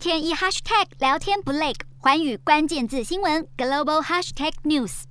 天一 hashtag 聊天不累，寰宇关键字新闻 global hashtag news。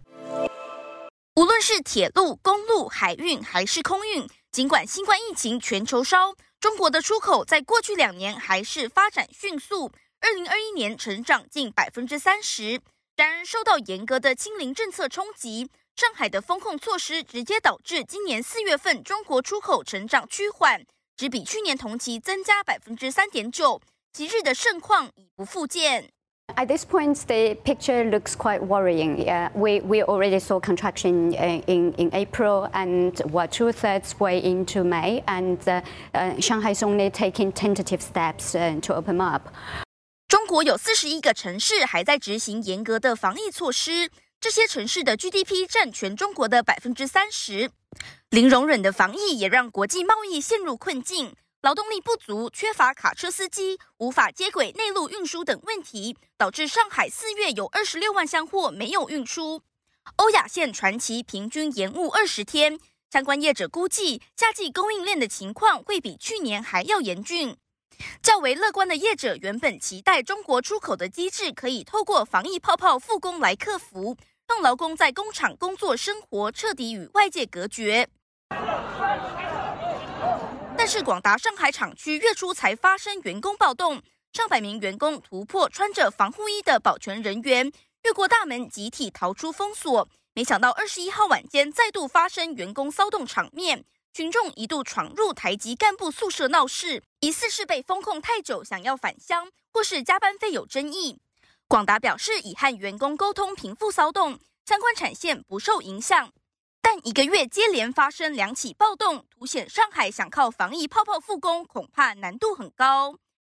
无论是铁路、公路、海运还是空运，尽管新冠疫情全球烧，中国的出口在过去两年还是发展迅速，二零二一年成长近百分之三十。然而，受到严格的清零政策冲击，上海的封控措施直接导致今年四月份中国出口成长趋缓，只比去年同期增加百分之三点九。即日的盛况已不复见。At this point, the picture looks quite worrying. Yeah, we we already saw contraction in in April, and we're two thirds way into May, and uh, uh, Shanghai is only taking tentative steps uh, to open up. 中国有四十一个城市还在执行严格的防疫措施，这些城市的 GDP 占全中国的百分之三十。零容忍的防疫也让国际贸易陷入困境。劳动力不足、缺乏卡车司机、无法接轨内陆运输等问题，导致上海四月有二十六万箱货没有运出。欧亚线传奇平均延误二十天，相关业者估计夏季供应链的情况会比去年还要严峻。较为乐观的业者原本期待中国出口的机制可以透过防疫泡泡复工来克服，让劳工在工厂工作生活彻底与外界隔绝。是广达上海厂区月初才发生员工暴动，上百名员工突破穿着防护衣的保全人员，越过大门集体逃出封锁。没想到二十一号晚间再度发生员工骚动场面，群众一度闯入台籍干部宿舍闹事，疑似是被封控太久想要返乡，或是加班费有争议。广达表示已和员工沟通平复骚动，相关产线不受影响。但一个月接连发生两起暴动，凸显上海想靠防疫泡泡复工，恐怕难度很高。